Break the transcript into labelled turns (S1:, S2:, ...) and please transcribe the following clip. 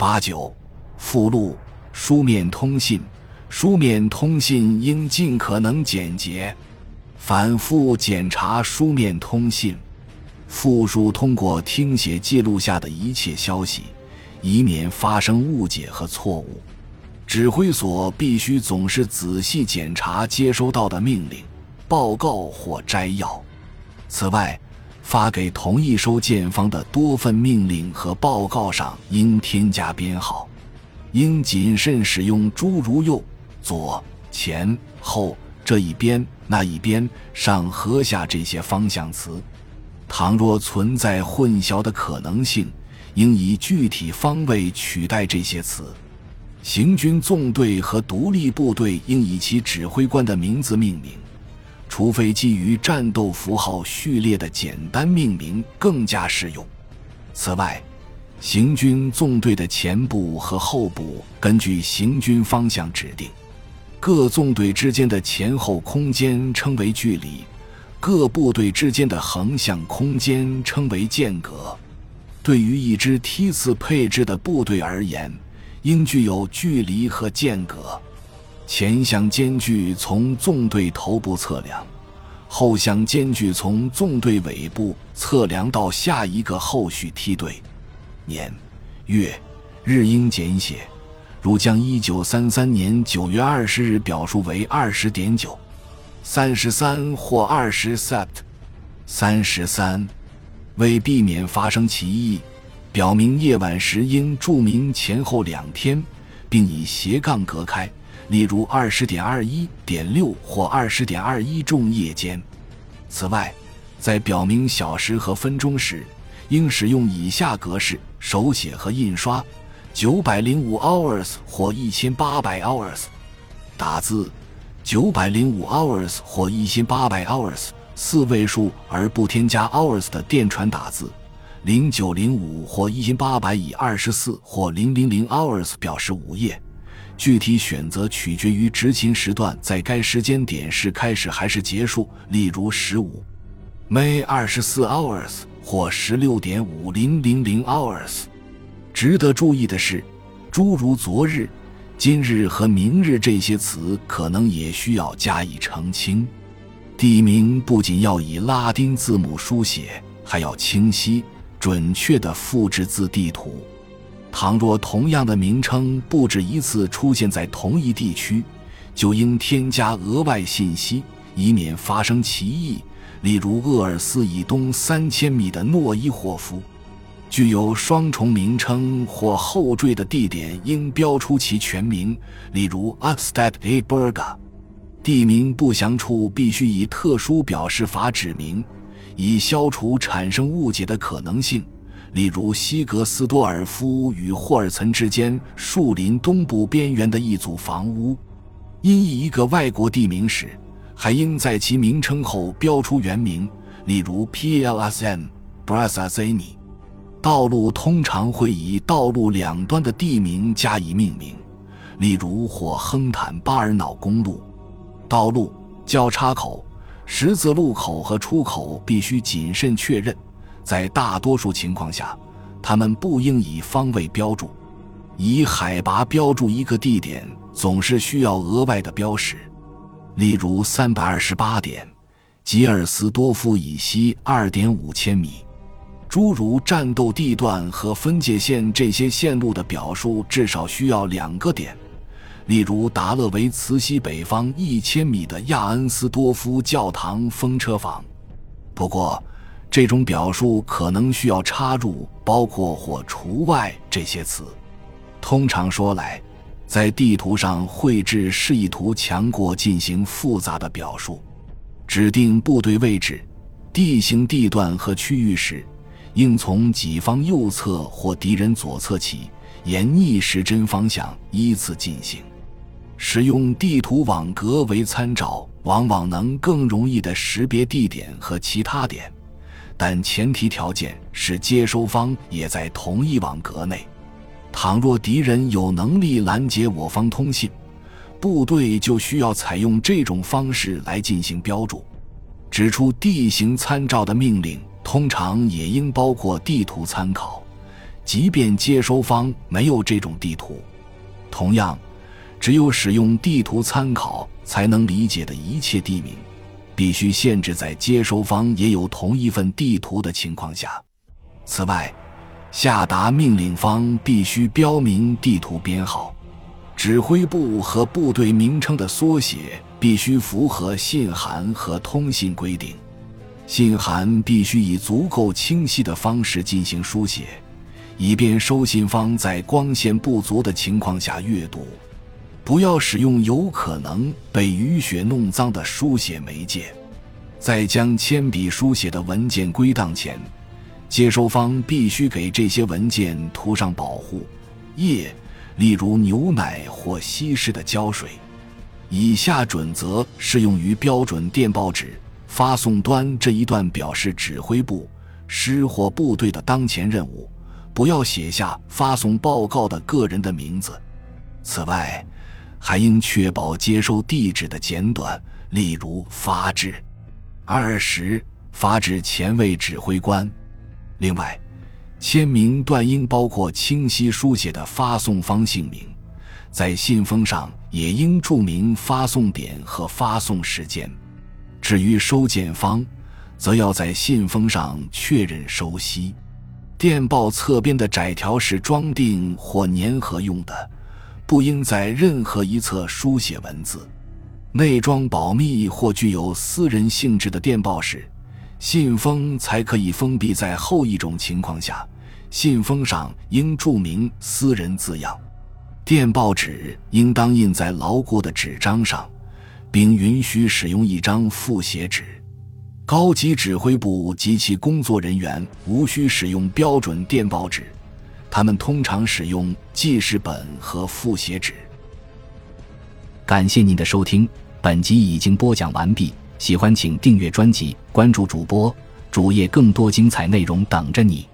S1: 八九附录书面通信，书面通信应尽可能简洁，反复检查书面通信。复述通过听写记录下的一切消息，以免发生误解和错误。指挥所必须总是仔细检查接收到的命令、报告或摘要。此外，发给同一收件方的多份命令和报告上应添加编号，应谨慎使用诸如右、左、前、后这一边、那一边、上和下这些方向词。倘若存在混淆的可能性，应以具体方位取代这些词。行军纵队和独立部队应以其指挥官的名字命名，除非基于战斗符号序列的简单命名更加适用。此外，行军纵队的前部和后部根据行军方向指定，各纵队之间的前后空间称为距离。各部队之间的横向空间称为间隔。对于一支梯次配置的部队而言，应具有距离和间隔。前向间距从纵队头部测量，后向间距从纵队尾部测量到下一个后续梯队。年、月、日应简写，如将一九三三年九月二十日表述为二十点九。三十三或二十 sept，三十三，为避免发生歧义，表明夜晚时应注明前后两天，并以斜杠隔开，例如二十点二一点六或二十点二一中夜间。此外，在表明小时和分钟时，应使用以下格式手写和印刷：九百零五 hours 或一千八百 hours，打字。九百零五 hours 或一千八百 hours 四位数而不添加 hours 的电传打字，零九零五或一千八百以二十四或零零零 hours 表示午夜，具体选择取决于执勤时段在该时间点是开始还是结束。例如十五 May 二十四 hours 或十六点五零零零 hours。值得注意的是，诸如昨日。今日和明日这些词可能也需要加以澄清。地名不仅要以拉丁字母书写，还要清晰准确地复制自地图。倘若同样的名称不止一次出现在同一地区，就应添加额外信息，以免发生歧义。例如，厄尔斯以东三千米的诺伊霍夫。具有双重名称或后缀的地点应标出其全名，例如 u p s t a t a Berga。地名不详处必须以特殊表示法指明，以消除产生误解的可能性。例如，西格斯多尔夫与霍尔岑之间树林东部边缘的一组房屋。因译一个外国地名时，还应在其名称后标出原名，例如 Plsm Brasazeni。道路通常会以道路两端的地名加以命名，例如或亨坦巴尔瑙公路。道路交叉口、十字路口和出口必须谨慎确认，在大多数情况下，它们不应以方位标注。以海拔标注一个地点总是需要额外的标识，例如三百二十八点，吉尔斯多夫以西二点五千米。诸如战斗地段和分界线这些线路的表述，至少需要两个点，例如达勒维茨西北方一千米的亚恩斯多夫教堂风车房。不过，这种表述可能需要插入“包括或除外”这些词。通常说来，在地图上绘制示意图强过进行复杂的表述。指定部队位置、地形地段和区域时。应从己方右侧或敌人左侧起，沿逆时针方向依次进行。使用地图网格为参照，往往能更容易地识别地点和其他点，但前提条件是接收方也在同一网格内。倘若敌人有能力拦截我方通信，部队就需要采用这种方式来进行标注，指出地形参照的命令。通常也应包括地图参考，即便接收方没有这种地图，同样，只有使用地图参考才能理解的一切地名，必须限制在接收方也有同一份地图的情况下。此外，下达命令方必须标明地图编号，指挥部和部队名称的缩写必须符合信函和通信规定。信函必须以足够清晰的方式进行书写，以便收信方在光线不足的情况下阅读。不要使用有可能被雨雪弄脏的书写媒介。在将铅笔书写的文件归档前。接收方必须给这些文件涂上保护液，例如牛奶或稀释的胶水。以下准则适用于标准电报纸发送端这一段，表示指挥部、师或部队的当前任务。不要写下发送报告的个人的名字。此外，还应确保接收地址的简短，例如发至。二十，发至前卫指挥官。另外，签名段应包括清晰书写的发送方姓名，在信封上也应注明发送点和发送时间。至于收件方，则要在信封上确认收悉。电报侧边的窄条是装订或粘合用的，不应在任何一侧书写文字。内装保密或具有私人性质的电报时。信封才可以封闭在后一种情况下，信封上应注明“私人”字样。电报纸应当印在牢固的纸张上，并允许使用一张复写纸。高级指挥部及其工作人员无需使用标准电报纸，他们通常使用记事本和复写纸。感谢您的收听，本集已经播讲完毕。喜欢请订阅专辑，关注主播主页，更多精彩内容等着你。